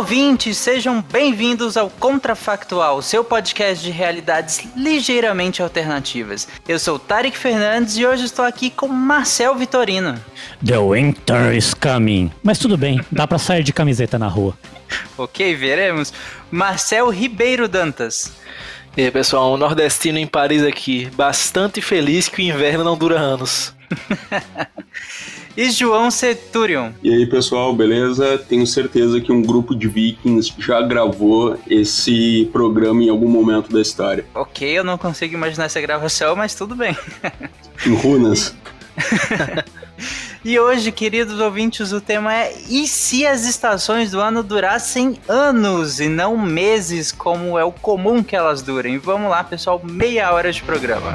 Olá, ouvintes, sejam bem-vindos ao Contrafactual, seu podcast de realidades ligeiramente alternativas. Eu sou Tarek Fernandes e hoje estou aqui com Marcel Vitorino. The winter is coming. Mas tudo bem, dá para sair de camiseta na rua. ok, veremos. Marcel Ribeiro Dantas. E aí, pessoal, um nordestino em Paris aqui, bastante feliz que o inverno não dura anos. e João Centurion. E aí, pessoal, beleza? Tenho certeza que um grupo de vikings já gravou esse programa em algum momento da história. Ok, eu não consigo imaginar essa gravação, mas tudo bem. em runas. E hoje, queridos ouvintes, o tema é: e se as estações do ano durassem anos e não meses, como é o comum que elas durem? Vamos lá, pessoal, meia hora de programa.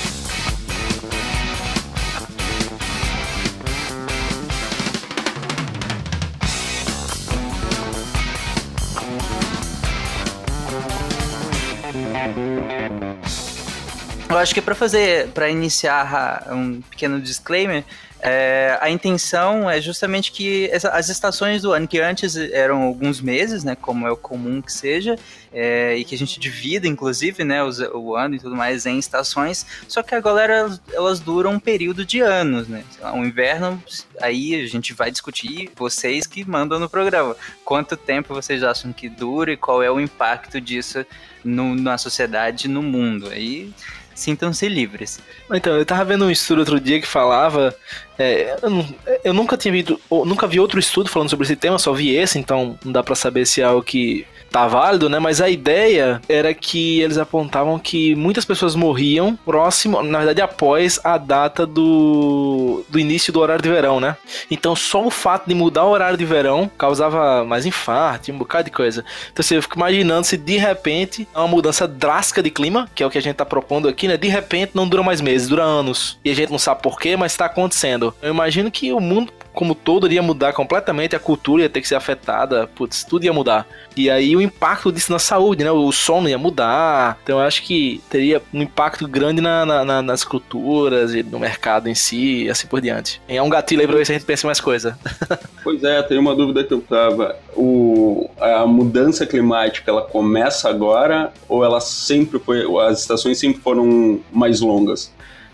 Eu acho que para fazer, para iniciar um pequeno disclaimer, é, a intenção é justamente que as estações do ano, que antes eram alguns meses, né, como é o comum que seja, é, e que a gente divida, inclusive, né, os, o ano e tudo mais em estações, só que agora elas, elas duram um período de anos, né? O inverno, aí a gente vai discutir, vocês que mandam no programa, quanto tempo vocês acham que dura e qual é o impacto disso no, na sociedade, no mundo. Aí sintam-se livres. Então, eu tava vendo um estudo outro dia que falava. É, eu, eu, nunca tinha visto, nunca vi outro estudo falando sobre esse tema, só vi esse, então não dá para saber se é algo que tá válido, né? Mas a ideia era que eles apontavam que muitas pessoas morriam próximo, na verdade, após a data do, do início do horário de verão, né? Então só o fato de mudar o horário de verão causava mais infarto, um bocado de coisa. Então eu fico imaginando se de repente é uma mudança drástica de clima, que é o que a gente tá propondo aqui, né? De repente não dura mais meses, dura anos. E a gente não sabe porquê, mas tá acontecendo. Eu imagino que o mundo como todo iria mudar completamente, a cultura ia ter que ser afetada, putz, tudo ia mudar. E aí o impacto disso na saúde, né? O sono ia mudar. Então eu acho que teria um impacto grande na, na, nas culturas e no mercado em si, e assim por diante. É um gatilho aí pra ver se a gente pensa em mais coisa. pois é, tem uma dúvida que eu tava. O, a mudança climática, ela começa agora ou ela sempre foi. As estações sempre foram mais longas?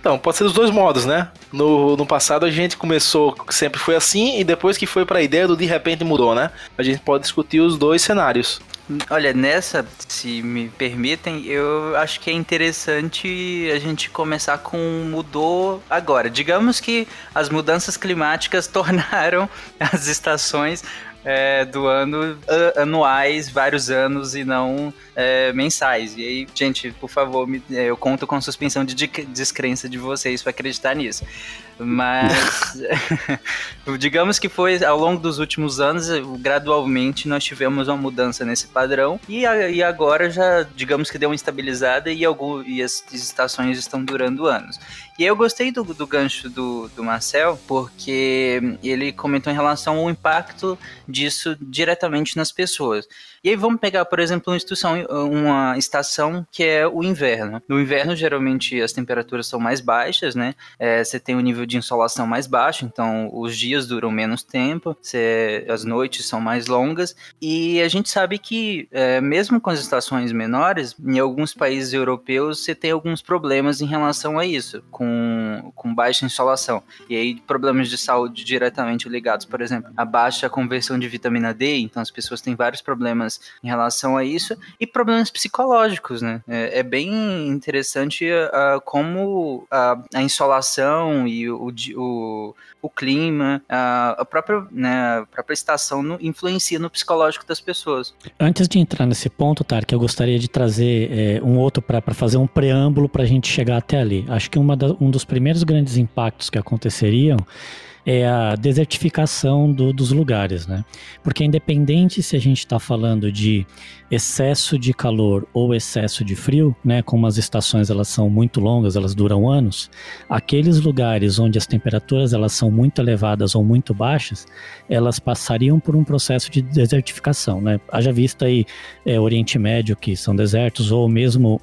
Então, pode ser dos dois modos, né? No, no passado a gente começou, sempre foi assim, e depois que foi para a ideia do de repente mudou, né? A gente pode discutir os dois cenários. Olha, nessa, se me permitem, eu acho que é interessante a gente começar com mudou agora. Digamos que as mudanças climáticas tornaram as estações é, do ano anuais, vários anos e não é, mensais. E aí, gente, por favor, me, é, eu conto com a suspensão de descrença de vocês para acreditar nisso. Mas digamos que foi ao longo dos últimos anos, gradualmente nós tivemos uma mudança nesse padrão e, a, e agora já, digamos que deu uma estabilizada e, algum, e as estações estão durando anos. E eu gostei do, do gancho do, do Marcel, porque ele comentou em relação ao impacto disso diretamente nas pessoas. E aí vamos pegar, por exemplo, uma, instituição, uma estação que é o inverno. No inverno, geralmente, as temperaturas são mais baixas, né? É, você tem o um nível de insolação mais baixo, então os dias duram menos tempo, você, as noites são mais longas. E a gente sabe que, é, mesmo com as estações menores, em alguns países europeus, você tem alguns problemas em relação a isso, com, com baixa insolação. E aí, problemas de saúde diretamente ligados, por exemplo, a baixa conversão de vitamina D, então as pessoas têm vários problemas em relação a isso e problemas psicológicos, né? É, é bem interessante uh, como a, a, insolação e o, o, o, o clima, a, a própria, né, a própria estação no- influencia no psicológico das pessoas. Antes de entrar nesse ponto, Tark, eu gostaria de trazer é, um outro para fazer um preâmbulo para a gente chegar até ali. Acho que da- um dos primeiros grandes impactos que aconteceriam é a desertificação do- dos lugares, né? Porque independente se a gente está falando de excesso de calor ou excesso de frio, né? Como as estações elas são muito longas, elas duram anos, aqueles lugares onde as temperaturas elas são muito elevadas ou muito baixas, elas passariam por um processo de desertificação, né? Haja vista aí é, Oriente Médio, que são desertos, ou mesmo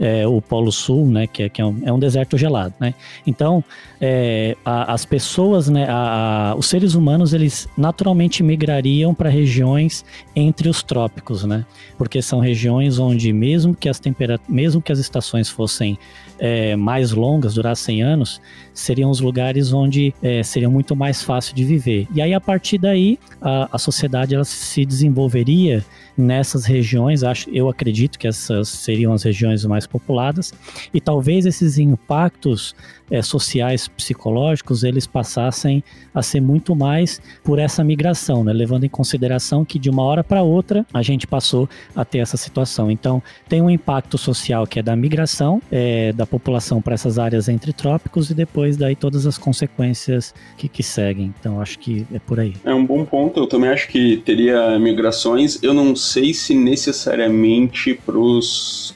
é, o Polo Sul, né? Que, é, que é, um, é um deserto gelado, né? Então, é, a- as pessoas, né? a- a- os seres humanos, eles naturalmente migrariam para regiões entre os trópicos, né? Porque são regiões onde, mesmo que as mesmo que as estações fossem é, mais longas, durassem anos, seriam os lugares onde é, seria muito mais fácil de viver. E aí, a partir daí, a, a sociedade ela se desenvolveria nessas regiões. Acho, eu acredito que essas seriam as regiões mais populadas e talvez esses impactos é, sociais, psicológicos, eles passassem a ser muito mais por essa migração, né? levando em consideração que de uma hora para outra a gente passou a ter essa situação. Então, tem um impacto social que é da migração é, da população para essas áreas entre trópicos e depois daí todas as consequências que, que seguem. Então, acho que é por aí. É um bom ponto. Eu também acho que teria migrações. Eu não sei se necessariamente para os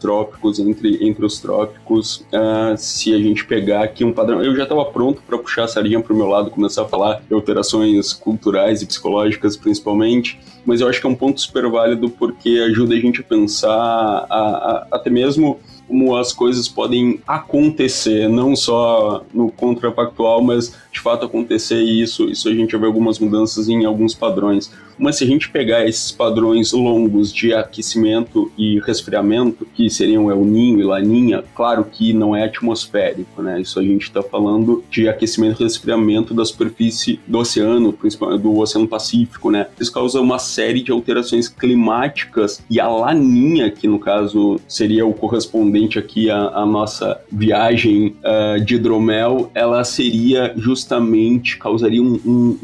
trópicos, entre, entre os trópicos, ah, se a gente pegar aqui um padrão. Eu já estava pronto para puxar a sardinha para o meu lado, começar a falar de alterações culturais e psicológicas, principalmente. Mas eu acho que é um ponto super válido porque ajuda a gente a pensar a- a- até mesmo como as coisas podem acontecer, não só no contrafactual, mas de fato acontecer e isso, isso a gente vê algumas mudanças em alguns padrões. Mas se a gente pegar esses padrões longos de aquecimento e resfriamento, que seriam El Ninho e Laninha, claro que não é atmosférico, né? Isso a gente está falando de aquecimento e resfriamento da superfície do oceano, principalmente do Oceano Pacífico, né? Isso causa uma série de alterações climáticas e a Laninha, que no caso seria o correspondente aqui à, à nossa viagem ah, de hidromel, ela seria justamente, causaria um, um-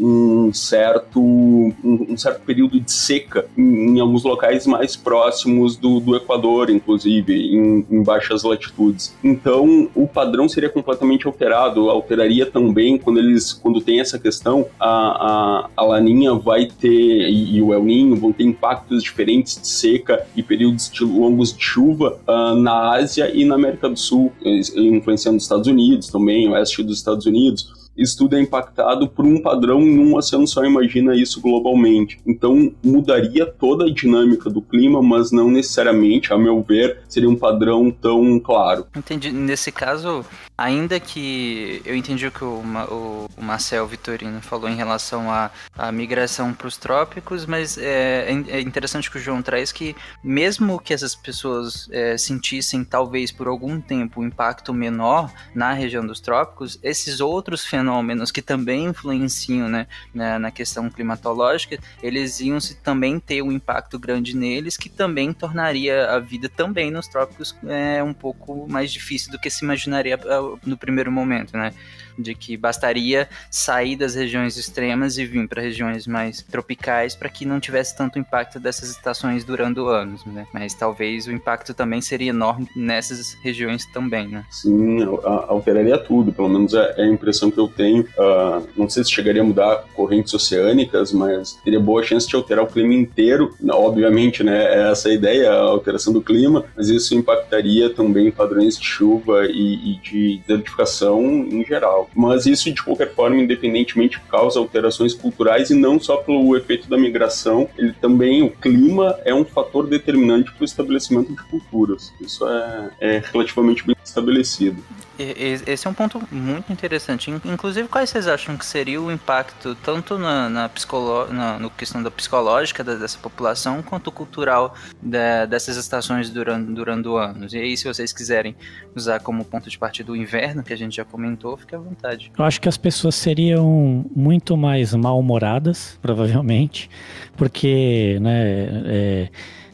um certo, um, um certo período de seca em, em alguns locais mais próximos do, do Equador, inclusive, em, em baixas latitudes. Então, o padrão seria completamente alterado, alteraria também quando eles, quando tem essa questão, a, a, a laninha vai ter, e, e o El Ninho vão ter impactos diferentes de seca e períodos de longos de chuva ah, na Ásia e na América do Sul, eh, influenciando os Estados Unidos também, oeste dos Estados Unidos isso tudo é impactado por um padrão num oceano só, imagina isso globalmente. Então mudaria toda a dinâmica do clima, mas não necessariamente, a meu ver, seria um padrão tão claro. Entendi. Nesse caso, ainda que eu entendi o que o, o- Marcel Vitorino falou em relação à, à migração para os trópicos, mas é, é interessante que o João traz que mesmo que essas pessoas é, sentissem talvez por algum tempo um impacto menor na região dos trópicos, esses outros fenômenos que também influenciam né, na, na questão climatológica, eles iam se também ter um impacto grande neles que também tornaria a vida também nos trópicos é, um pouco mais difícil do que se imaginaria ah, no primeiro momento, né? De que bastaria sair das regiões extremas e vir para regiões mais tropicais para que não tivesse tanto impacto dessas estações durando anos, né? Mas talvez o impacto também seria enorme nessas regiões também, né? Sim, alteraria tudo, pelo menos é, é a impressão que eu tenho. Ah, não sei se chegaria a mudar correntes oceânicas, mas teria boa chance de alterar o clima inteiro. Obviamente, né, é essa a ideia, a alteração do clima, mas isso impactaria também padrões de chuva e, e de desertificação em geral. Mas isso, de qualquer forma, independentemente, causa alterações culturais e não só pelo efeito da migração, ele também, o clima é um fator determinante para o estabelecimento de culturas. Isso é, é relativamente bem estabelecido. Esse é um ponto muito interessante. In- Inclusive, quais vocês acham que seria o impacto tanto na, na, psicolo, na no questão da psicológica da- dessa população quanto cultural da- dessas estações durando, durando anos? E aí, se vocês quiserem usar como ponto de partida o inverno, que a gente já comentou, fique à vontade. Eu acho que as pessoas seriam muito mais mal-humoradas, provavelmente, porque, né, é,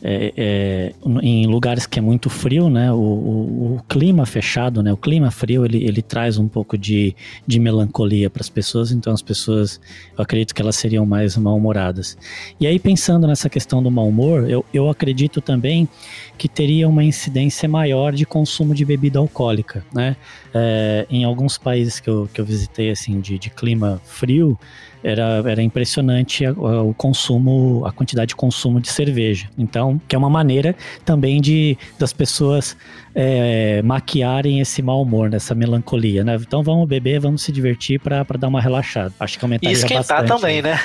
é, é, em lugares que é muito frio, né? O, o, o, clima fechado, né? O clima frio ele, ele traz um pouco de, de melancolia para as pessoas, então as pessoas, eu acredito que elas seriam mais mal-humoradas. E aí, pensando nessa questão do mau humor, eu, eu acredito também que teria uma incidência maior de consumo de bebida alcoólica, né? É, em alguns países que eu, que eu visitei, assim, de, de clima frio, era, era impressionante o consumo, a quantidade de consumo de cerveja. Então, que é uma maneira também de das pessoas é, maquiarem esse mau humor, nessa melancolia, né? Então vamos beber, vamos se divertir para dar uma relaxada. Acho que aumentaria bastante. E esquentar bastante, também, né?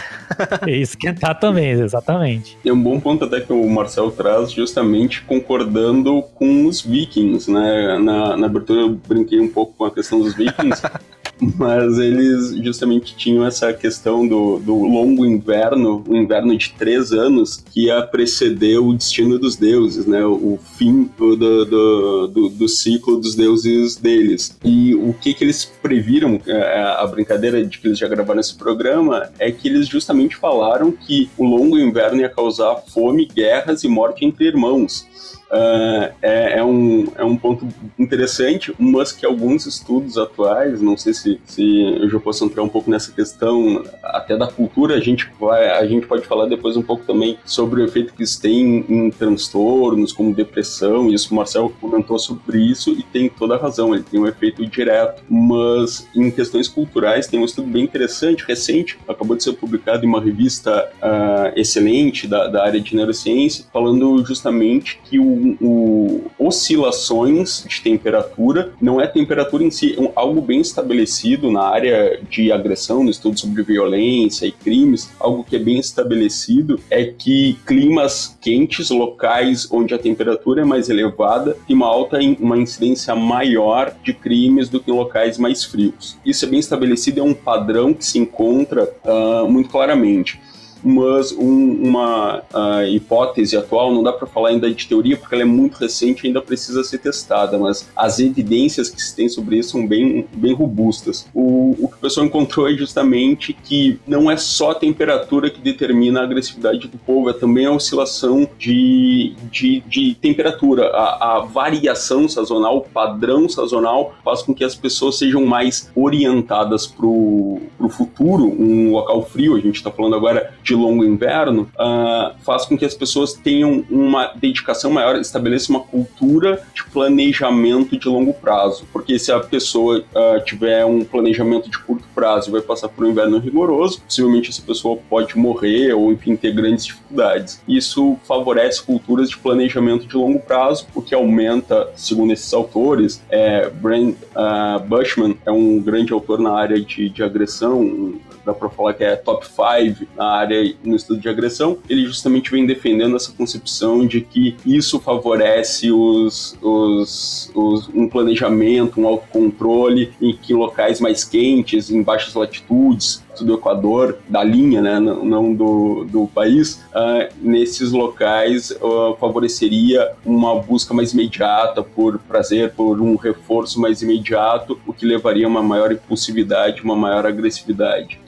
e esquentar também, exatamente. É um bom ponto até que o Marcel traz, justamente concordando com os vikings, né? Na, na abertura eu brinquei um pouco com a questão dos vikings, mas eles justamente tinham essa questão do, do longo inverno, um inverno de três anos, que ia preceder o destino dos deuses, né? O fim do, do, do, do ciclo dos deuses deles. E o que, que eles previram, é, a brincadeira de que eles já gravaram esse programa, é que eles justamente falaram que o longo inverno ia causar fome, guerras e morte entre irmãos. Uh, é, é, um, é um ponto interessante, mas que alguns estudos atuais, não sei se, se eu já posso entrar um pouco nessa questão até da cultura, a gente, vai, a gente pode falar depois um pouco também sobre o efeito que isso tem em transtornos como depressão, isso o Marcel comentou sobre isso e tem toda a razão, ele tem um efeito direto, mas em questões culturais tem um estudo bem interessante, recente, acabou de ser publicado em uma revista uh, excelente da, da área de neurociência, falando justamente que o o, oscilações de temperatura, não é temperatura em si, é algo bem estabelecido na área de agressão, no estudo sobre violência e crimes, algo que é bem estabelecido é que climas quentes, locais onde a temperatura é mais elevada, tem uma alta, uma incidência maior de crimes do que em locais mais frios. Isso é bem estabelecido, é um padrão que se encontra uh, muito claramente mas um, uma hipótese atual, não dá para falar ainda de teoria porque ela é muito recente e ainda precisa ser testada, mas as evidências que se tem sobre isso são bem, bem robustas. O, o que o pessoal encontrou é justamente que não é só a temperatura que determina a agressividade do povo, é também a oscilação de, de, de temperatura. A, a variação sazonal, o padrão sazonal faz com que as pessoas sejam mais orientadas para o futuro, um local frio, a gente está falando agora de longo inverno uh, faz com que as pessoas tenham uma dedicação maior, estabeleça uma cultura de planejamento de longo prazo. Porque se a pessoa uh, tiver um planejamento de curto prazo e vai passar por um inverno rigoroso, possivelmente essa pessoa pode morrer ou, enfim, ter grandes dificuldades. Isso favorece culturas de planejamento de longo prazo, o que aumenta, segundo esses autores, é, Brent uh, Bushman é um grande autor na área de, de agressão, dá para falar que é top 5 na área no estudo de agressão, ele justamente vem defendendo essa concepção de que isso favorece os, os, os um planejamento, um autocontrole em que locais mais quentes, em baixas latitudes, do Equador, da linha, né, não do, do país, uh, nesses locais uh, favoreceria uma busca mais imediata por prazer, por um reforço mais imediato, o que levaria a uma maior impulsividade, uma maior agressividade.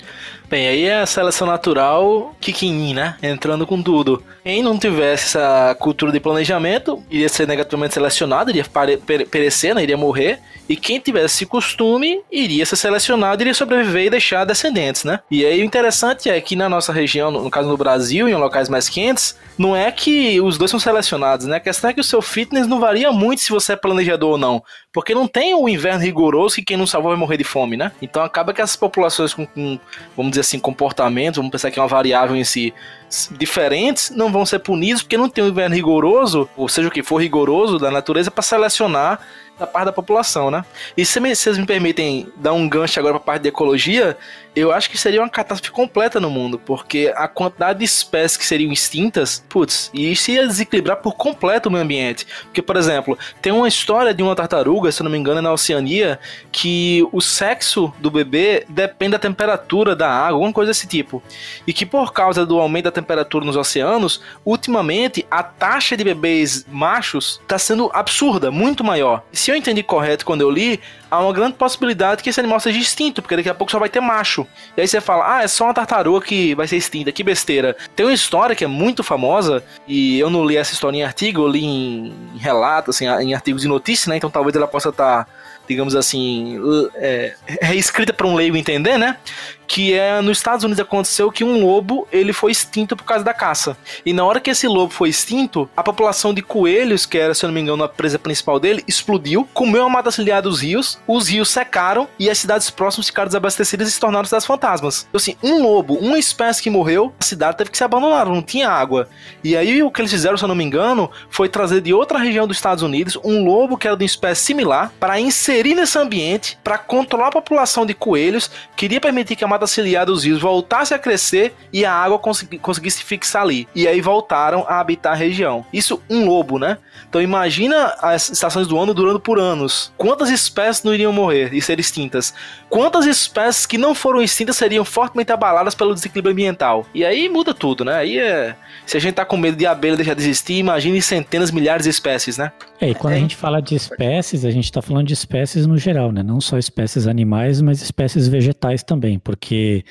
Bem, aí é a seleção natural kicking né? Entrando com tudo. Quem não tivesse essa cultura de planejamento, iria ser negativamente selecionado, iria perecer, né? iria morrer. E quem tivesse esse costume, iria ser selecionado, iria sobreviver e deixar descendentes, né? E aí o interessante é que na nossa região, no caso no Brasil, em locais mais quentes, não é que os dois são selecionados, né? A questão é que o seu fitness não varia muito se você é planejador ou não. Porque não tem o inverno rigoroso que quem não salvou vai morrer de fome, né? Então acaba que essas populações com, com vamos dizer assim, comportamentos, vamos pensar que é uma variável em si, diferentes, não vão ser punidos porque não tem um inverno rigoroso, ou seja o que for rigoroso da natureza, para selecionar da parte da população, né? E se vocês me permitem dar um gancho agora para a parte de ecologia, eu acho que seria uma catástrofe completa no mundo, porque a quantidade de espécies que seriam extintas, putz, e isso ia desequilibrar por completo o meio ambiente. Porque, por exemplo, tem uma história de uma tartaruga, se eu não me engano, é na Oceania, que o sexo do bebê depende da temperatura da água, alguma coisa desse tipo. E que por causa do aumento da temperatura nos oceanos, ultimamente a taxa de bebês machos está sendo absurda, muito maior. Se eu entendi correto quando eu li, há uma grande possibilidade que esse animal seja extinto, porque daqui a pouco só vai ter macho. E aí você fala, ah, é só uma tartaruga que vai ser extinta, que besteira. Tem uma história que é muito famosa, e eu não li essa história em artigo, eu li em, relatos, assim, em artigos de notícia, né? Então talvez ela possa estar. Tá digamos assim, é, reescrita para um leigo entender, né? Que é nos Estados Unidos aconteceu que um lobo ele foi extinto por causa da caça. E na hora que esse lobo foi extinto, a população de coelhos, que era, se eu não me engano, a presa principal dele, explodiu, comeu a mata ciliar dos rios, os rios secaram e as cidades próximas ficaram desabastecidas e se tornaram cidades fantasmas. Então, assim, um lobo, uma espécie que morreu, a cidade teve que ser abandonada, não tinha água. E aí o que eles fizeram, se eu não me engano, foi trazer de outra região dos Estados Unidos um lobo que era de uma espécie similar para inserir nesse ambiente, para controlar a população de coelhos, queria permitir que a mata mata ciliar dos rios voltasse a crescer e a água consegui, conseguisse fixar ali. E aí voltaram a habitar a região. Isso um lobo, né? Então imagina as estações do ano durando por anos. Quantas espécies não iriam morrer e ser extintas? Quantas espécies que não foram extintas seriam fortemente abaladas pelo desequilíbrio ambiental? E aí muda tudo, né? Aí é. Se a gente tá com medo de abelha deixar de existir, imagine centenas, milhares de espécies, né? É, e quando é. a gente fala de espécies, a gente tá falando de espécies no geral, né? Não só espécies animais, mas espécies vegetais também, porque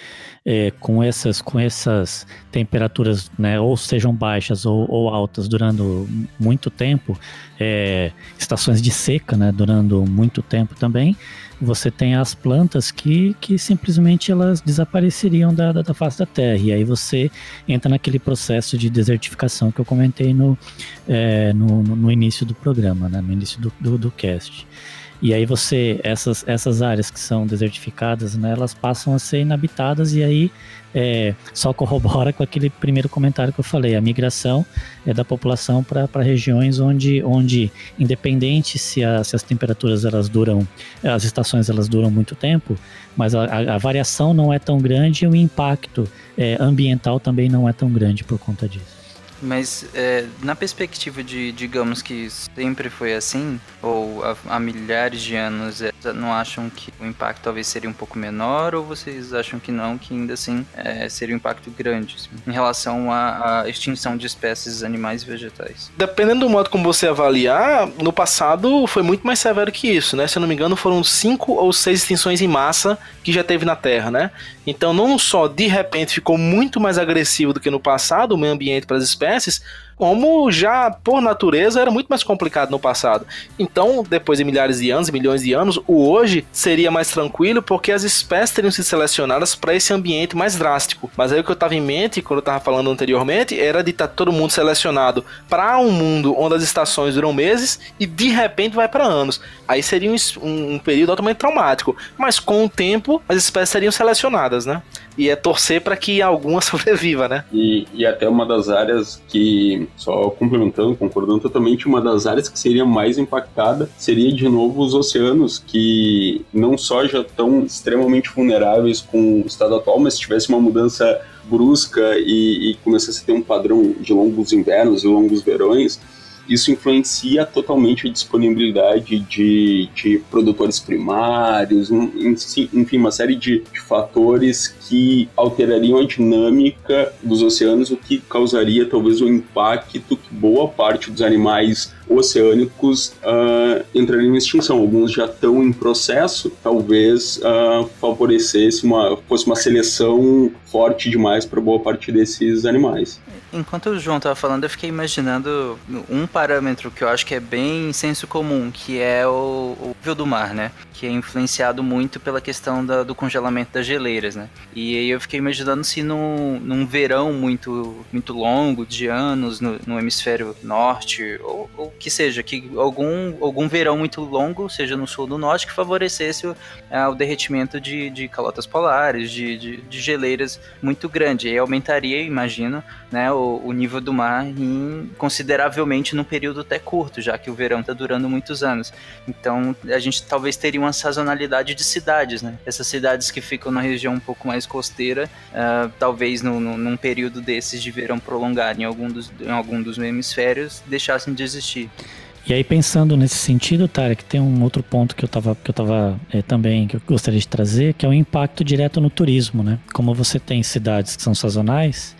é, com, essas, com essas temperaturas, né, ou sejam baixas ou, ou altas durando muito tempo, é, estações de seca, né, durando muito tempo também, você tem as plantas que, que simplesmente elas desapareceriam da, da, da, face da Terra. E aí você entra naquele processo de desertificação que eu comentei no, é, no, no, início do programa, né, no início do, do, do cast. E aí você, essas, essas áreas que são desertificadas, né, elas passam a ser inabitadas e aí é, só corrobora com aquele primeiro comentário que eu falei, a migração é da população para regiões onde, onde independente se, a, se, as temperaturas elas duram, as estações elas duram muito tempo, mas a, a, variação não é tão grande e o impacto é, ambiental também não é tão grande por conta disso. Mas é, na perspectiva de, digamos que sempre foi assim, ou há, milhares de anos, é, não acham que o impacto talvez seria um pouco menor, ou vocês acham que não, que ainda assim é, seria um impacto grande assim, em relação à, à, extinção de espécies animais e vegetais? Dependendo do modo como você avaliar, no passado foi muito mais severo que isso, né? Se eu não me engano, foram cinco ou seis extinções em massa que já teve na Terra, né? Então, não só de repente ficou muito mais agressivo do que no passado o meio ambiente para as espécies espécies como já por natureza era muito mais complicado no passado. Então, depois de milhares de anos, milhões de anos, o hoje seria mais tranquilo porque as espécies teriam sido selecionadas para esse ambiente mais drástico. Mas aí o que eu estava em mente, quando eu estava falando anteriormente, era de estar tá todo mundo selecionado para um mundo onde as estações duram meses e de repente vai para anos. Aí seria um, um, período altamente traumático. Mas com o tempo, as espécies seriam selecionadas, né? E é torcer para que alguma sobreviva, né? E, e até uma das áreas que só complementando, concordando totalmente, uma das áreas que seria mais impactada seria de novo os oceanos, que não só já estão extremamente vulneráveis com o estado atual, mas se tivesse uma mudança brusca e, e começasse a ter um padrão de longos invernos e longos verões, isso influencia totalmente a disponibilidade de, de produtores primários, enfim, uma série de, de, fatores que alterariam a dinâmica dos oceanos, o que causaria talvez o um impacto que boa parte dos animais oceânicos uh, entrariam em extinção. Alguns já estão em processo, talvez uh, favorecesse uma, fosse uma seleção forte demais para boa parte desses animais. Enquanto o João estava falando, eu fiquei imaginando um parâmetro que eu acho que é bem senso comum, que é o, o nível do mar, né? Que é influenciado muito pela questão da, do congelamento das geleiras, né? E aí eu fiquei imaginando se num, num verão muito, muito longo, de anos, no, no hemisfério norte, ou, ou, que seja, que algum, algum verão muito longo, seja no sul ou no norte, que favorecesse o, é, o derretimento de, de calotas polares, de, de, de geleiras muito grande. E aumentaria, imagino, né, o, o, nível do mar em, consideravelmente num período até curto, já que o verão está durando muitos anos. Então a gente talvez teria uma sazonalidade de cidades, né? Essas cidades que ficam na região um pouco mais costeira, uh, talvez no, no, num período desses de verão prolongado em algum dos, em algum dos hemisférios, deixassem de existir. E aí pensando nesse sentido, Tarek, tem um outro ponto que eu tava, que eu tava é, também que eu gostaria de trazer, que é o impacto direto no turismo, né? Como você tem cidades que são sazonais,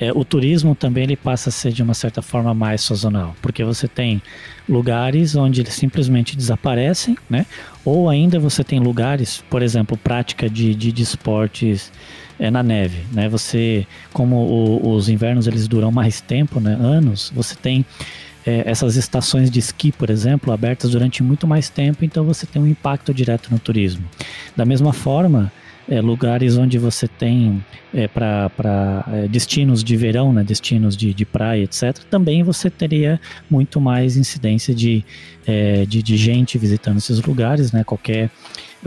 é, o turismo também ele passa a ser de uma certa forma mais sazonal, porque você tem lugares onde eles simplesmente desaparecem, né? Ou ainda você tem lugares, por exemplo, prática de, de, de esportes é, na neve, né? Você, como o, os invernos eles duram mais tempo, né? Anos, você tem é, essas estações de esqui, por exemplo, abertas durante muito mais tempo, então você tem um impacto direto no turismo. Da mesma forma, é, lugares onde você tem é, para é, destinos de verão, né, destinos de, de praia, etc., também você teria muito mais incidência de, é, de, de, gente visitando esses lugares, né, qualquer,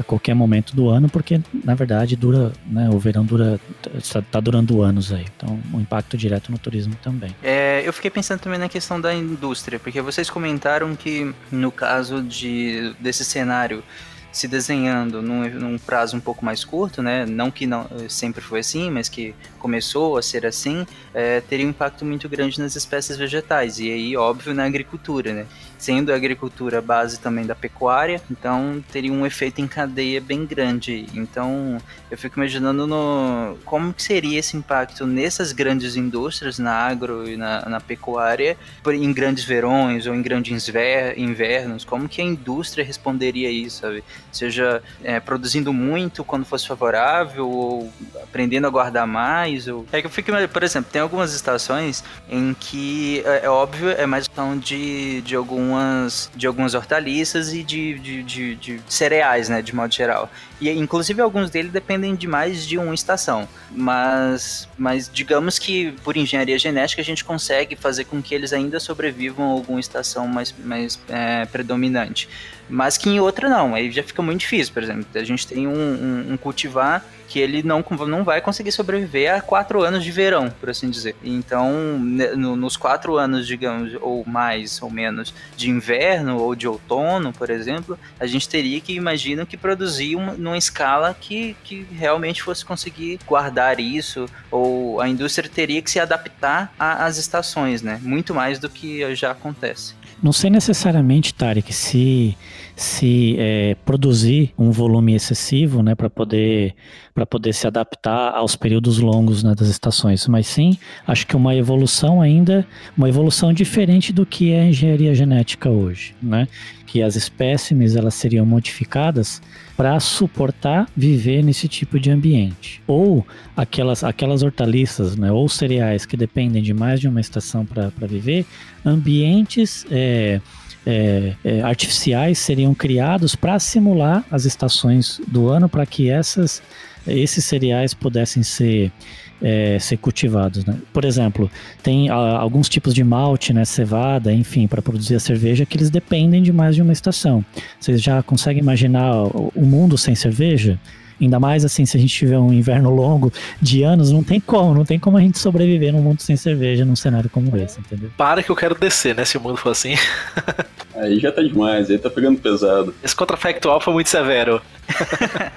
qualquer momento do ano, porque na verdade dura, né, o verão dura, está tá durando anos aí, então um impacto direto no turismo também. É, eu fiquei pensando também na questão da indústria, porque vocês comentaram que no caso de, desse cenário se desenhando num, num, prazo um pouco mais curto, né? Não que não sempre foi assim, mas que começou a ser assim, é, teria um impacto muito grande nas espécies vegetais e aí óbvio na agricultura, né? Sendo a agricultura base também da pecuária, então teria um efeito em cadeia bem grande. Então eu fico imaginando no como que seria esse impacto nessas grandes indústrias, na agro e na, na pecuária, em grandes verões ou em grandes invernos, como que a indústria responderia a isso, sabe? seja é, produzindo muito quando fosse favorável, ou aprendendo a guardar mais. Ou... É que eu fico, por exemplo, tem algumas estações em que é, é óbvio, é mais questão de, de algumas de algumas hortaliças e de, de, de, de cereais, né, de modo geral. E inclusive alguns deles dependem de mais de uma estação. Mas, mas digamos que por engenharia genética a gente consegue fazer com que eles ainda sobrevivam a alguma estação mais, mais é, predominante mas que em outra não. Aí já fica muito difícil, por exemplo. A gente tem um, um, um cultivar que ele não, não vai conseguir sobreviver a quatro anos de verão, por assim dizer. Então, no, nos quatro anos, digamos, ou mais ou menos, de inverno ou de outono, por exemplo, a gente teria que, imagino, que produzir uma, numa escala que, que realmente fosse conseguir guardar isso, ou a indústria teria que se adaptar às estações, né? Muito mais do que já acontece. Não sei necessariamente, Tarek, se se é, produzir um volume excessivo, né, para poder para poder se adaptar aos períodos longos né, das estações, mas sim, acho que uma evolução ainda, uma evolução diferente do que é a engenharia genética hoje, né, que as espécimes elas seriam modificadas para suportar viver nesse tipo de ambiente, ou aquelas aquelas hortaliças, né, ou cereais que dependem de mais de uma estação para viver, ambientes é, é, é, artificiais seriam criados para simular as estações do ano para que essas, esses cereais pudessem ser, é, ser cultivados. Né? Por exemplo, tem a, alguns tipos de malte, né, cevada, enfim, para produzir a cerveja que eles dependem de mais de uma estação. Vocês já conseguem imaginar o, o mundo sem cerveja? Ainda mais assim, se a gente tiver um inverno longo de anos, não tem como, não tem como a gente sobreviver num mundo sem cerveja num cenário como esse, entendeu? Para que eu quero descer, né? Se o mundo for assim. aí já tá demais, aí tá pegando pesado. Esse contrafactual foi muito severo.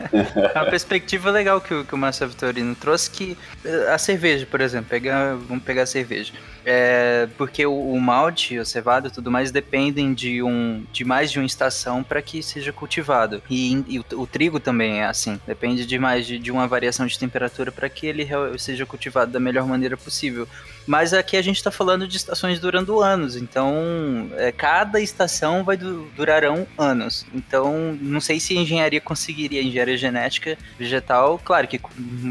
É uma perspectiva legal que o, que o Marcelo Vitorino trouxe que eh, a cerveja, por exemplo, pegar, vamos pegar a cerveja. É, porque o, o malte, a cevada e tudo mais dependem de, um, de mais de uma estação para que seja cultivado. E, e o, o, trigo também é assim, depende de mais de, de uma variação de temperatura para que ele seja cultivado da melhor maneira possível. Mas aqui a gente está falando de estações durando anos, então é, cada estação vai du durarão anos. Então não sei se a engenharia conseguiria, engenharia genética vegetal, claro que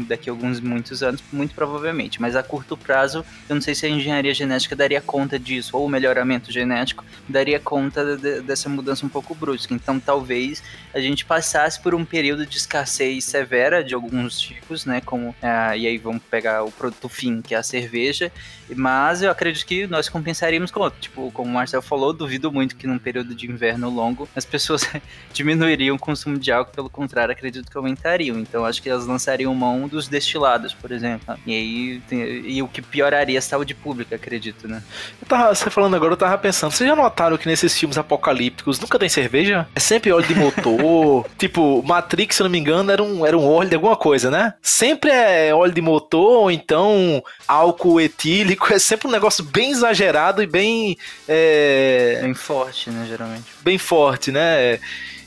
daqui a alguns muitos anos, muito provavelmente, mas a curto prazo eu não sei se a engenharia genética daria conta disso, ou o melhoramento genético daria conta de, dessa mudança um pouco brusca. Então talvez a gente passasse por um período de escassez severa de alguns tipos, né? Como, é, e aí vamos pegar o produto fim, que é a cerveja, mas eu acredito que nós compensaríamos com outro. Tipo, como o Marcel falou, duvido muito que num período de inverno longo as pessoas diminuiriam o consumo de álcool, pelo contrário, acredito que aumentariam. Então acho que elas lançariam mão dos destilados, por exemplo. E aí e o que pioraria a saúde pública, acredito, né? Eu tava, você falando agora, eu tava pensando, vocês já notaram que nesses filmes apocalípticos nunca tem cerveja? É sempre óleo de motor. tipo, Matrix, se não me engano, era um, era um óleo de alguma coisa, né? Sempre é óleo de motor, ou então álcool etílico, é sempre um negócio bem exagerado e bem. É... Bem forte, né, geralmente. Bem forte, né?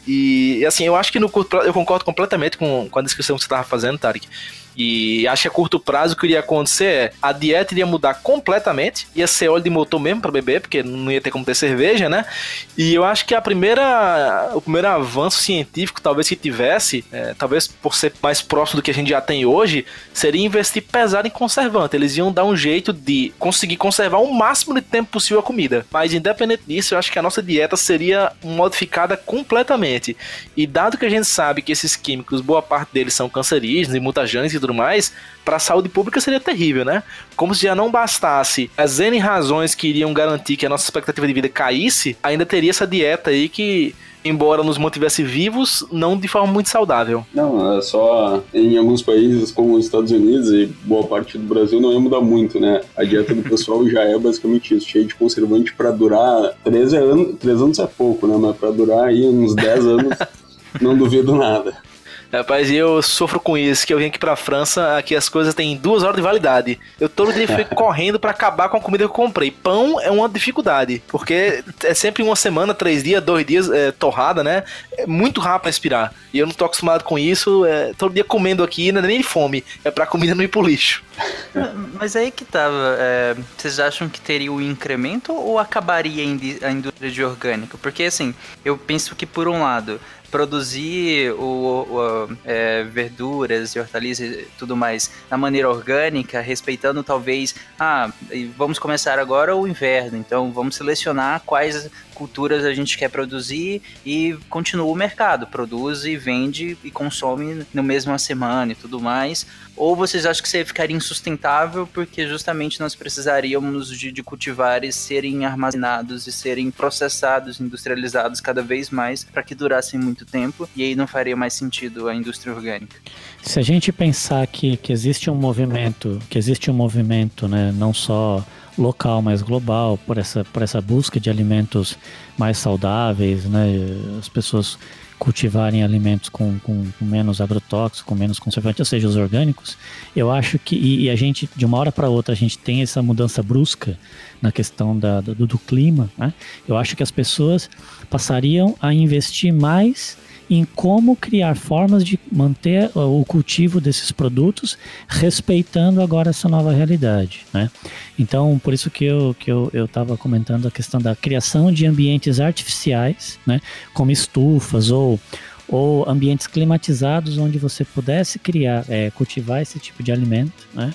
E assim, eu acho que no curto prazo, eu concordo completamente com, com a descrição que você estava fazendo, Tarek. E acho que a curto prazo o que iria acontecer é a dieta iria mudar completamente, ia ser óleo de motor mesmo para beber, porque não ia ter como ter cerveja, né? E eu acho que a primeira, o primeiro avanço científico, talvez que tivesse, é, talvez por ser mais próximo do que a gente já tem hoje, seria investir pesado em conservante. Eles iam dar um jeito de conseguir conservar o máximo de tempo possível a comida. Mas independente disso, eu acho que a nossa dieta seria modificada completamente. E dado que a gente sabe que esses químicos, boa parte deles são cancerígenos e mutagens e tudo mais, para a saúde pública seria terrível, né? Como se já não bastasse as N razões que iriam garantir que a nossa expectativa de vida caísse, ainda teria essa dieta aí que embora nos mantivesse vivos, não de forma muito saudável. Não, é só em alguns países como os Estados Unidos e boa parte do Brasil não ia mudar muito, né? A dieta do pessoal já é basicamente isso, cheio de conservante para durar 13 anos, 3 anos é pouco, né? Mas para durar aí uns 10 anos, não duvido nada. Rapaz, eu sofro com isso, que eu vim aqui pra França, aqui as coisas têm duas horas de validade. Eu todo dia fico correndo para acabar com a comida que eu comprei. Pão é uma dificuldade, porque é sempre uma semana, três dias, dois dias é, torrada, né? É muito rápido pra expirar. E eu não tô acostumado com isso, é, todo dia comendo aqui, não é nem de fome, é pra comida não ir pro lixo. Mas aí que tava, é, vocês acham que teria um incremento ou acabaria a indústria de orgânico? Porque assim, eu penso que por um lado, produzir o, o é, verduras e hortaliças e tudo mais na maneira orgânica, respeitando talvez, ah, vamos começar agora o inverno, então vamos selecionar quais culturas a gente quer produzir e continua o mercado, produz e vende e consome no mesma semana e tudo mais. Ou vocês acham que isso ficaria insustentável porque justamente nós precisaríamos de, de cultivares serem armazenados e serem processados, industrializados cada vez mais para que durassem muito tempo e aí não faria mais sentido a indústria orgânica? Se a gente pensar que, que existe um movimento, que existe um movimento, né, não só local, mas global, por essa, por essa busca de alimentos mais saudáveis, né, as pessoas cultivarem alimentos com, com, com, menos agrotóxicos, com menos conservantes, ou seja, os orgânicos, eu acho que, e, e a gente, de uma hora para outra, a gente tem essa mudança brusca na questão da, do, do clima, né? eu acho que as pessoas passariam a investir mais em como criar formas de manter o cultivo desses produtos, respeitando agora essa nova realidade, né? Então, por isso que eu que eu estava comentando a questão da criação de ambientes artificiais, né? Como estufas ou ou ambientes climatizados onde você pudesse criar, é, cultivar esse tipo de alimento, né?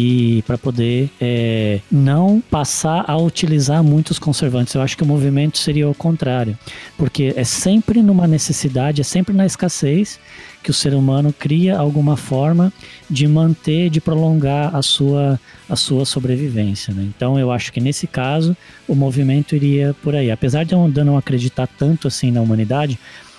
E para poder é, não passar a utilizar muitos conservantes. Eu acho que o movimento seria o contrário, porque é sempre numa necessidade, é sempre na escassez que o ser humano cria alguma forma de manter, de prolongar a sua, a sua sobrevivência. Né? Então eu acho que nesse caso o movimento iria por aí. Apesar de eu não acreditar tanto assim na humanidade,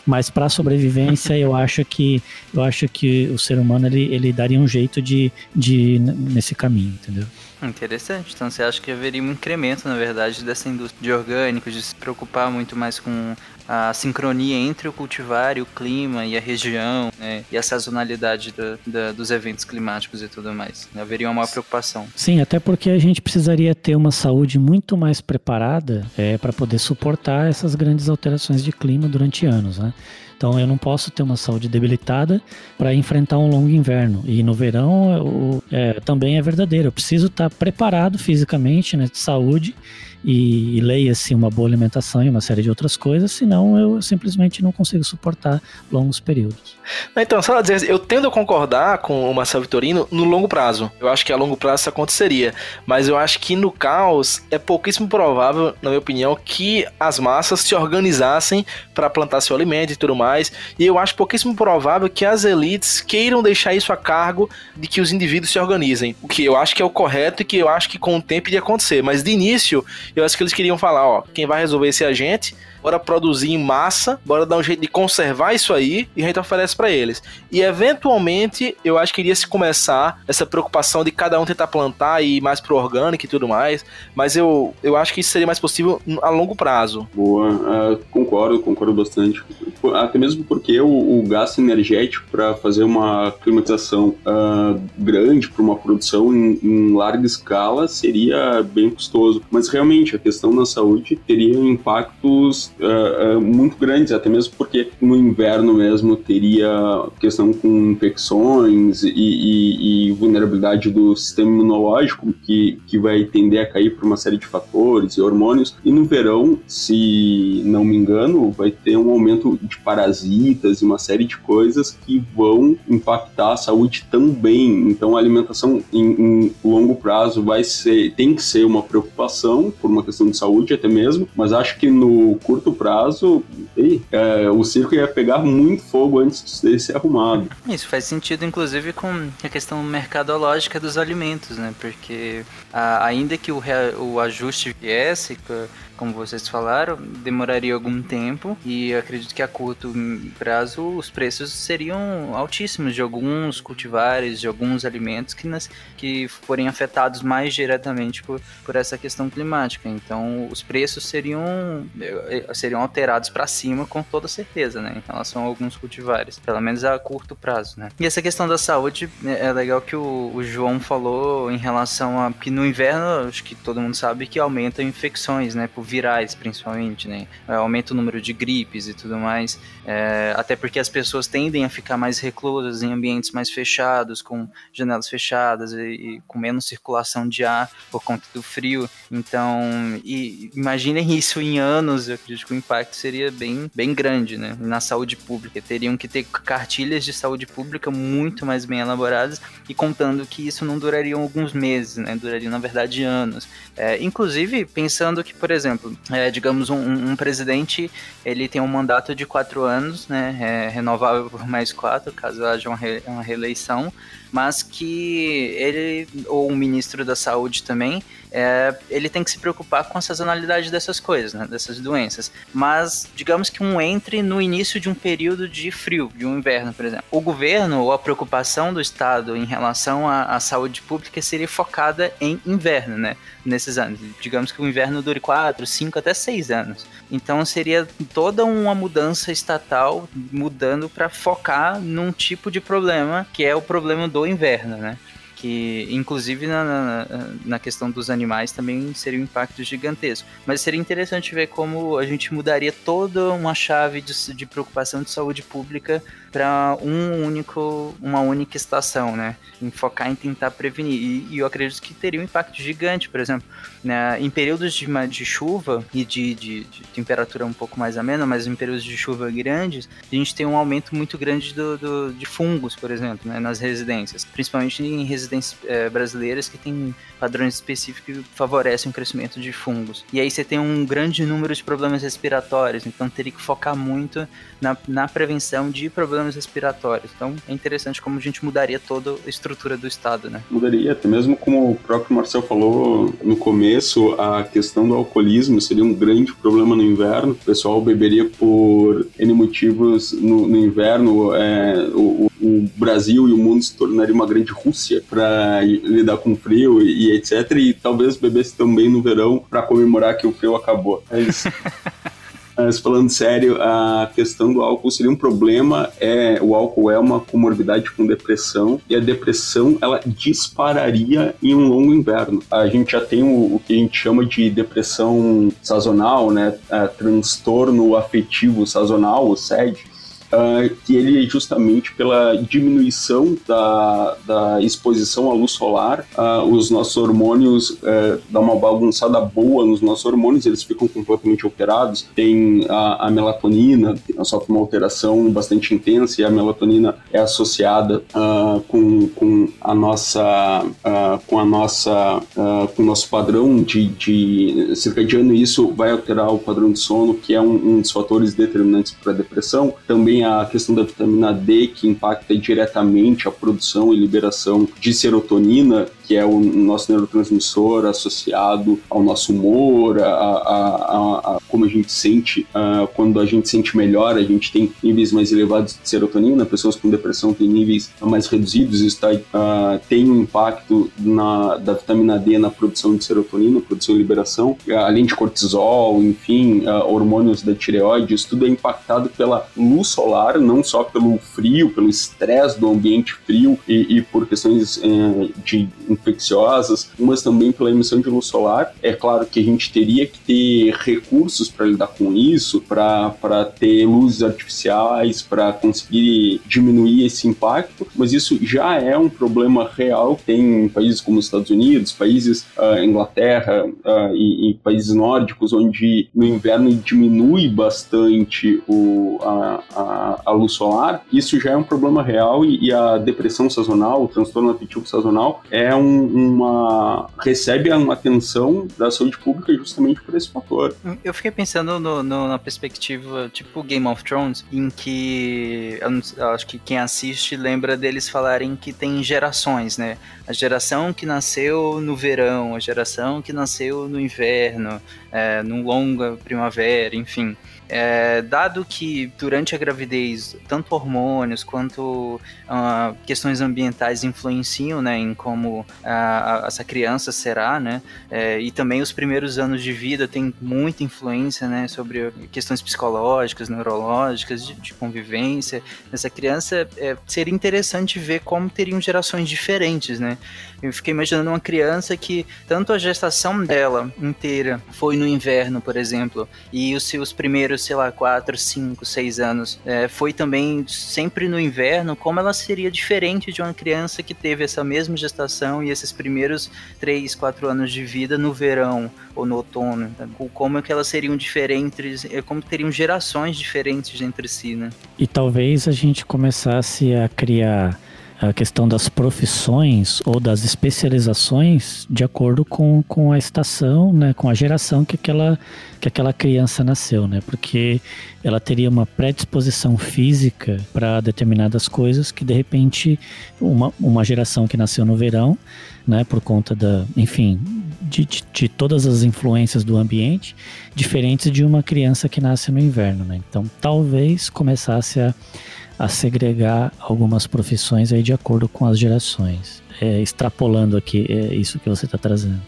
mas para sobrevivência eu acho que eu acho que o ser humano ele, ele daria um jeito de, de nesse caminho, entendeu? Interessante. Então você acha que haveria um incremento, na verdade, dessa indústria de orgânicos, de se preocupar muito mais com a sincronia entre o cultivar e o clima e a região, né, e a sazonalidade do, do, dos eventos climáticos e tudo mais. Haveria uma preocupação. Sim, até porque a gente precisaria ter uma saúde muito mais preparada é, para poder suportar essas grandes alterações de clima durante anos, né? Então eu não posso ter uma saúde debilitada para enfrentar um longo inverno. E no verão o, é, também é verdadeiro. Eu preciso estar tá preparado fisicamente, né, de saúde e, e leia-se uma boa alimentação e uma série de outras coisas, senão eu simplesmente não consigo suportar longos períodos. Então, só dizer, eu tendo a concordar com o Marcelo Vitorino no longo prazo. Eu acho que a longo prazo isso aconteceria, mas eu acho que no caos é pouquíssimo provável, na minha opinião, que as massas se organizassem para plantar seu alimento e tudo mais, e eu acho pouquíssimo provável que as elites queiram deixar isso a cargo de que os indivíduos se organizem, o que eu acho que é o correto e que eu acho que com o tempo iria acontecer, mas de início eu acho que eles queriam falar, ó, quem vai resolver esse agente bora produzir em massa, bora dar um jeito de conservar isso aí e a gente oferece para eles. E eventualmente, eu acho que iria se começar essa preocupação de cada um tentar plantar e ir mais pro orgânico e tudo mais, mas eu, eu acho que isso seria mais possível a longo prazo. Boa, uh, concordo, concordo bastante. Mesmo porque o, o gasto energético para fazer uma climatização uh, grande para uma produção em, em, larga escala seria bem custoso. Mas realmente a questão na saúde teria impactos uh, uh, muito grandes, até mesmo porque no inverno mesmo teria questão com infecções e, e, e vulnerabilidade do sistema imunológico que, que vai tender a cair por uma série de fatores e hormônios. E no verão, se não me engano, vai ter um aumento de parasitas e uma série de coisas que vão impactar a saúde também. Então, a alimentação em, em longo prazo vai ser, tem que ser uma preocupação por uma questão de saúde até mesmo, mas acho que no curto prazo, ei, é, o circo ia pegar muito fogo antes de ser arrumado. Isso faz sentido, inclusive, com a questão mercadológica dos alimentos, né? Porque a, ainda que o, o ajuste viesse como vocês falaram, demoraria algum tempo e acredito que a curto prazo os preços seriam altíssimos de alguns cultivares, de alguns alimentos que, nas, que forem afetados mais diretamente por, por essa questão climática. Então, os preços seriam, eh, seriam alterados para cima com toda certeza, né, em relação a alguns cultivares, pelo menos a curto prazo, né. E essa questão da saúde é, é legal que o, o João falou em relação a que no inverno, acho que todo mundo sabe que aumenta infecções, né, por virais, principalmente, né? É, aumenta o número de gripes e tudo mais. É, até porque as pessoas tendem a ficar mais reclusas em ambientes mais fechados, com janelas fechadas e, e com menos circulação de ar por conta do frio. Então, e, imaginem isso em anos, eu acredito que o impacto seria bem, bem grande, né? Na saúde pública. Teriam que ter cartilhas de saúde pública muito mais bem elaboradas e contando que isso não duraria alguns meses, né? Duraria, na verdade, anos. É, inclusive, pensando que, por exemplo, exemplo, é, digamos, um, um, presidente, ele tem um mandato de quatro anos, né, é, renovável por mais quatro, caso haja uma, re, uma reeleição, mas que ele, ou o ministro da saúde também, é, ele tem que se preocupar com a sazonalidade dessas coisas, né, dessas doenças. Mas, digamos que um entre no início de um período de frio, de um inverno, por exemplo. O governo ou a preocupação do Estado em relação à, à saúde pública seria focada em inverno, né, nesses anos. Digamos que o inverno dure 4, 5, até 6 anos. Então seria toda uma mudança estatal mudando para focar num tipo de problema que é o problema do inverno, né? que inclusive na, na, na, questão dos animais também seria um impacto gigantesco. Mas seria interessante ver como a gente mudaria toda uma chave de, de preocupação de saúde pública para um único, uma única estação, né? Em focar em tentar prevenir. E, e eu acredito que teria um impacto gigante, por exemplo, né? em períodos de, de chuva e de, de, de, temperatura um pouco mais amena, mas em períodos de chuva grandes, a gente tem um aumento muito grande do, do de fungos, por exemplo, né? nas residências, principalmente em residências é, brasileiras que têm padrões específicos que favorecem o crescimento de fungos. E aí você tem um grande número de problemas respiratórios, então teria que focar muito na, na prevenção de problemas respiratórios. Então é interessante como a gente mudaria toda a estrutura do Estado, né? Mudaria, até mesmo como o próprio Marcel falou no começo, a questão do alcoolismo seria um grande problema no inverno. O pessoal beberia por N motivos no, no inverno. É, o, o, Brasil e o mundo se tornaria uma grande Rússia para lidar com frio e, e etc. E talvez bebesse também no verão para comemorar que o frio acabou. É isso. Mas falando sério, a questão do álcool seria um problema. É, o álcool é uma comorbidade com depressão e a depressão ela dispararia em um longo inverno. A gente já tem o, o que a gente chama de depressão sazonal, né? É, transtorno afetivo sazonal, o SED uh, que ele é justamente pela diminuição da, da exposição à luz solar, uh, os nossos hormônios uh, dá uma bagunçada boa nos nossos hormônios, eles ficam completamente alterados. Tem a, a melatonina, sofre uma alteração bastante intensa e a melatonina é associada uh, com, com a nossa com a nossa com o nosso padrão de, de circadiano e isso vai alterar o padrão de sono, que é um, um dos fatores determinantes para a depressão. Também a questão da vitamina D, que impacta diretamente a produção e liberação de serotonina, que é o nosso neurotransmissor associado ao nosso humor, a, a, a como a gente sente, quando a gente sente melhor, a gente tem níveis mais elevados de serotonina, pessoas com depressão têm níveis mais reduzidos, isso tá, uh, tem um impacto na, da vitamina D na produção de serotonina, produção e liberação, além de cortisol, enfim, uh, hormônios da tireoide, isso tudo é impactado pela luz solar, não só pelo frio, pelo estresse do ambiente frio e, e por questões uh, de infecciosas, mas também pela emissão de luz solar. É claro que a gente teria que ter recursos para lidar com isso, para ter luzes artificiais, para conseguir diminuir esse impacto, mas isso já é um problema real que tem em países como os Estados Unidos, países uh, Inglaterra uh, e, e, países nórdicos, onde no inverno diminui bastante o, a, a, a, luz solar. Isso já é um problema real e, e a depressão sazonal, o transtorno afetivo sazonal, é um, uma recebe uma atenção da saúde pública justamente por esse fator. Eu fiquei pensando no, no, na perspectiva tipo Game of Thrones, em que eu acho que quem assiste lembra deles falarem que tem gerações, né? A geração que nasceu no verão, a geração que nasceu no inverno, é, no longa primavera, enfim. É, dado que durante a gravidez, tanto hormônios quanto uh, questões ambientais influenciam né, em como uh, essa criança será, né, é, e também os primeiros anos de vida têm muita influência né, sobre questões psicológicas, neurológicas, de, de convivência. Essa criança é, seria interessante ver como teriam gerações diferentes. Né? Eu fiquei imaginando uma criança que tanto a gestação dela inteira foi no inverno, por exemplo, e os seus primeiros sei lá, 4, 5, 6 anos, é, foi também sempre no inverno, como ela seria diferente de uma criança que teve essa mesma gestação e esses primeiros 3, 4 anos de vida no verão ou no outono. Tá? Como é que elas seriam diferentes, é, como teriam gerações diferentes entre si, né? E talvez a gente começasse a criar a questão das profissões ou das especializações de acordo com, com a estação, né, com a geração que aquela, que aquela criança nasceu, né, porque ela teria uma predisposição física para determinadas coisas que de repente uma, uma geração que nasceu no verão, né, por conta da, enfim, de, de, de todas as influências do ambiente, diferentes de uma criança que nasce no inverno, né, então talvez começasse a a segregar algumas profissões aí de acordo com as gerações. É, extrapolando aqui é isso que você está trazendo.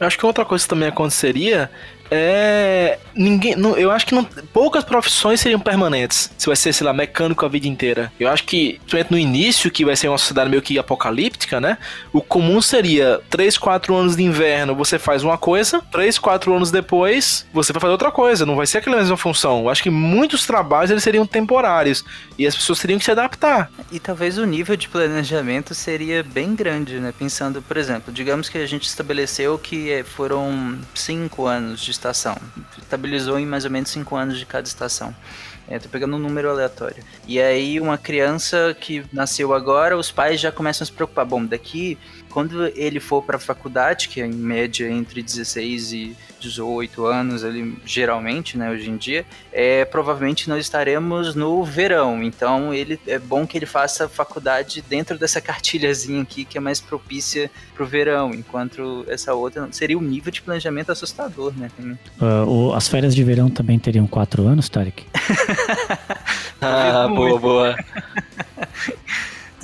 Eu acho que outra coisa que também aconteceria é. Ninguém. Não, eu acho que não, poucas profissões seriam permanentes. Se vai ser, sei lá, mecânico a vida inteira. Eu acho que, principalmente no início, que vai ser uma sociedade meio que apocalíptica, né? O comum seria 3, 4 anos de inverno você faz uma coisa, 3, 4 anos depois você vai fazer outra coisa. Não vai ser aquela mesma função. Eu acho que muitos trabalhos eles seriam temporários. E as pessoas teriam que se adaptar. E talvez o nível de planejamento seria bem grande, né? Pensando, por exemplo, digamos que a gente estabeleceu que eh, foram 5 anos de estação. Estabilizou em mais ou menos 5 anos de cada estação. É, tô pegando um número aleatório. E aí, uma criança que nasceu agora, os pais já começam a se preocupar. Bom, daqui, quando ele for para a faculdade, que é em média entre 16 e 18 anos ali, geralmente, né, hoje em dia, é, provavelmente nós estaremos no verão. Então, ele é bom que ele faça faculdade dentro dessa cartilhazinha aqui, que é mais propícia pro verão, enquanto essa outra seria um nível de planejamento assustador, né? Uh, o, as férias de verão também teriam quatro anos, Tarek? ah, boa, boa.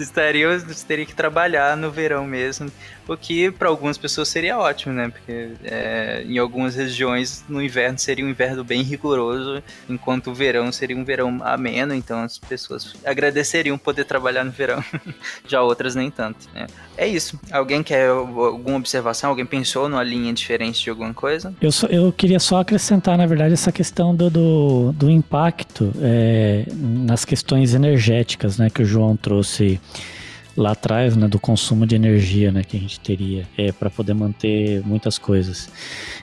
estaria, teria que trabalhar no verão mesmo. O que para algumas pessoas seria ótimo, né? Porque é, em algumas regiões no inverno seria um inverno bem rigoroso, enquanto o verão seria um verão ameno, então as pessoas agradeceriam poder trabalhar no verão. Já outras nem tanto. Né? É isso. Alguém quer alguma observação? Alguém pensou numa linha diferente de alguma coisa? Eu, só, eu queria só acrescentar, na verdade, essa questão do, do, do impacto é, nas questões energéticas, né? Que o João trouxe lá atrás, né, do consumo de energia, né, que a gente teria é, para poder manter muitas coisas.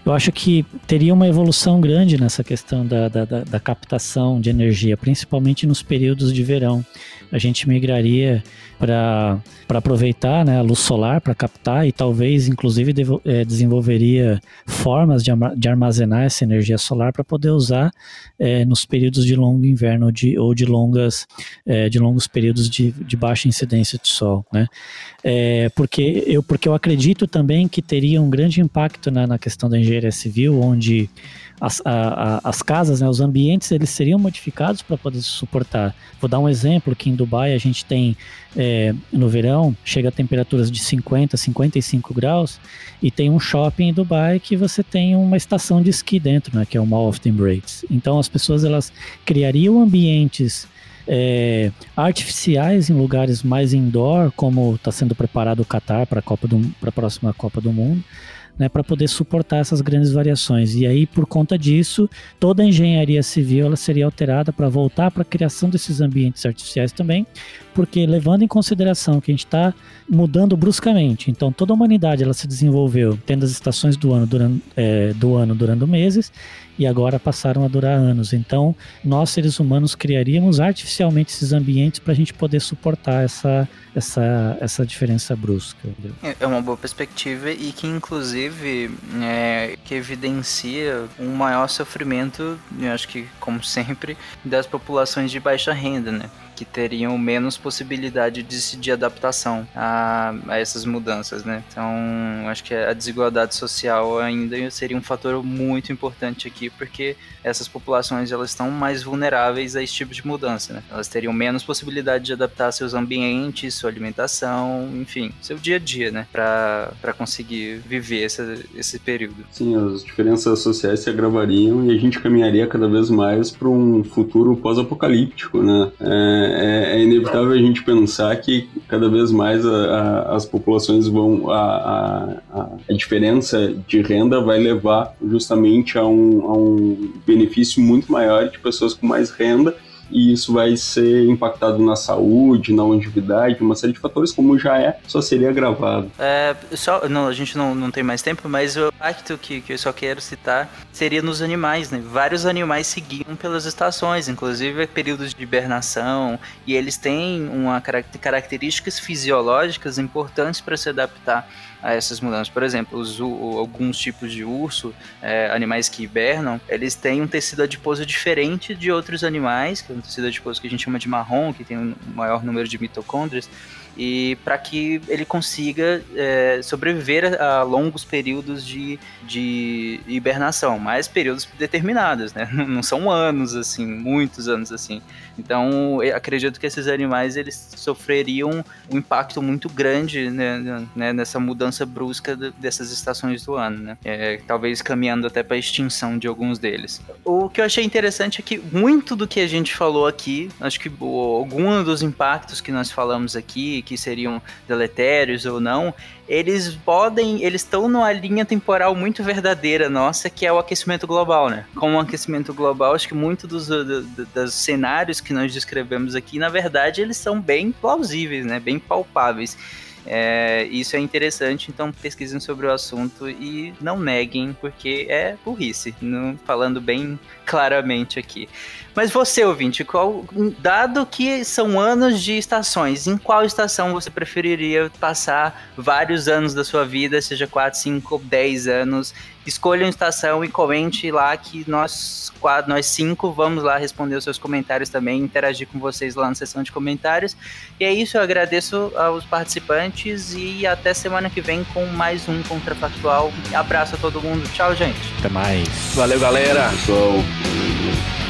Eu acho que teria uma evolução grande nessa questão da, da, da, da captação de energia, principalmente nos períodos de verão. A gente migraria para aproveitar né, a luz solar para captar e talvez, inclusive, devo, é, desenvolveria formas de, de, armazenar essa energia solar para poder usar é, nos períodos de longo inverno de, ou de, longas, é, de longos períodos de, de baixa incidência de sol né? É, porque, eu, porque eu acredito também que teria um grande impacto na, na questão da engenharia civil, onde as, a, a, as casas, né, os ambientes, eles seriam modificados para poder suportar. Vou dar um exemplo que em Dubai a gente tem é, no verão chega a temperaturas de 50, 55 graus e tem um shopping em Dubai que você tem uma estação de esqui dentro, né, que é o Mall of the Emirates. Então as pessoas elas criariam ambientes é, artificiais em lugares mais indoor, como está sendo preparado o Qatar para a próxima Copa do Mundo né, para poder suportar essas grandes variações. E aí, por conta disso, toda a engenharia civil ela seria alterada para voltar para a criação desses ambientes artificiais também, porque levando em consideração que a gente está mudando bruscamente, então toda a humanidade ela se desenvolveu tendo as estações do ano durando, é, do ano durando meses e agora passaram a durar anos. Então, nós seres humanos criaríamos artificialmente esses ambientes para a gente poder suportar essa, essa, essa diferença brusca. É, é uma boa perspectiva e que, inclusive, é, que evidencia um maior sofrimento, eu acho que, como sempre, das populações de baixa renda, né? Que teriam menos possibilidade de, de adaptação a, a essas mudanças, né? Então, acho que a desigualdade social ainda seria um fator muito importante aqui, porque essas populações elas estão mais vulneráveis a esse tipo de mudança, né? Elas teriam menos possibilidade de adaptar seus ambientes, sua alimentação, enfim, seu dia a dia, né? Para conseguir viver esse, esse período. Sim, as diferenças sociais se agravariam e a gente caminharia cada vez mais para um futuro pós-apocalíptico, né? É, é, é, inevitável a gente pensar que cada vez mais a, a, as populações vão. A, a, diferença de renda vai levar justamente a um, a um benefício muito maior de pessoas com mais renda e isso vai ser impactado na saúde, na longevidade, uma série de fatores, como já é, só seria agravado. É, só, não, a gente não, não tem mais tempo, mas o impacto que, que eu só quero citar seria nos animais, né? Vários animais seguiam pelas estações, inclusive períodos de hibernação, e eles têm uma características fisiológicas importantes para se adaptar a essas mudanças. Por exemplo, os, o, alguns tipos de urso, é, animais que hibernam, eles têm um tecido adiposo diferente de outros animais, que é um tecido adiposo que a gente chama de marrom, que tem um maior número de mitocôndrias e para que ele consiga é, sobreviver a, longos períodos de, de hibernação, mas períodos determinados, né? Não são anos assim, muitos anos assim. Então, acredito que esses animais eles sofreriam um impacto muito grande né, né, nessa mudança brusca dessas estações do ano, né? É, talvez caminhando até para a extinção de alguns deles. O que eu achei interessante é que muito do que a gente falou aqui, acho que algum dos impactos que nós falamos aqui que seriam deletérios ou não, eles podem, eles estão numa linha temporal muito verdadeira nossa, que é o aquecimento global, né? Com o aquecimento global, acho que muito dos, do, dos cenários que nós descrevemos aqui, na verdade, eles são bem plausíveis, né? Bem palpáveis. É, isso é interessante, então pesquisem sobre o assunto e não neguem, porque é burrice, não, falando bem claramente aqui. Mas você, ouvinte, qual, dado que são anos de estações, em qual estação você preferiria passar vários anos da sua vida, seja 4, 5, 10 anos? Escolha uma estação e comente lá que nós, quatro, nós cinco vamos lá responder os seus comentários também, interagir com vocês lá na seção de comentários. E é isso, eu agradeço aos participantes e até semana que vem com mais um Contrafactual. Abraço a todo mundo, tchau, gente. Até mais. Valeu, galera. Pessoal.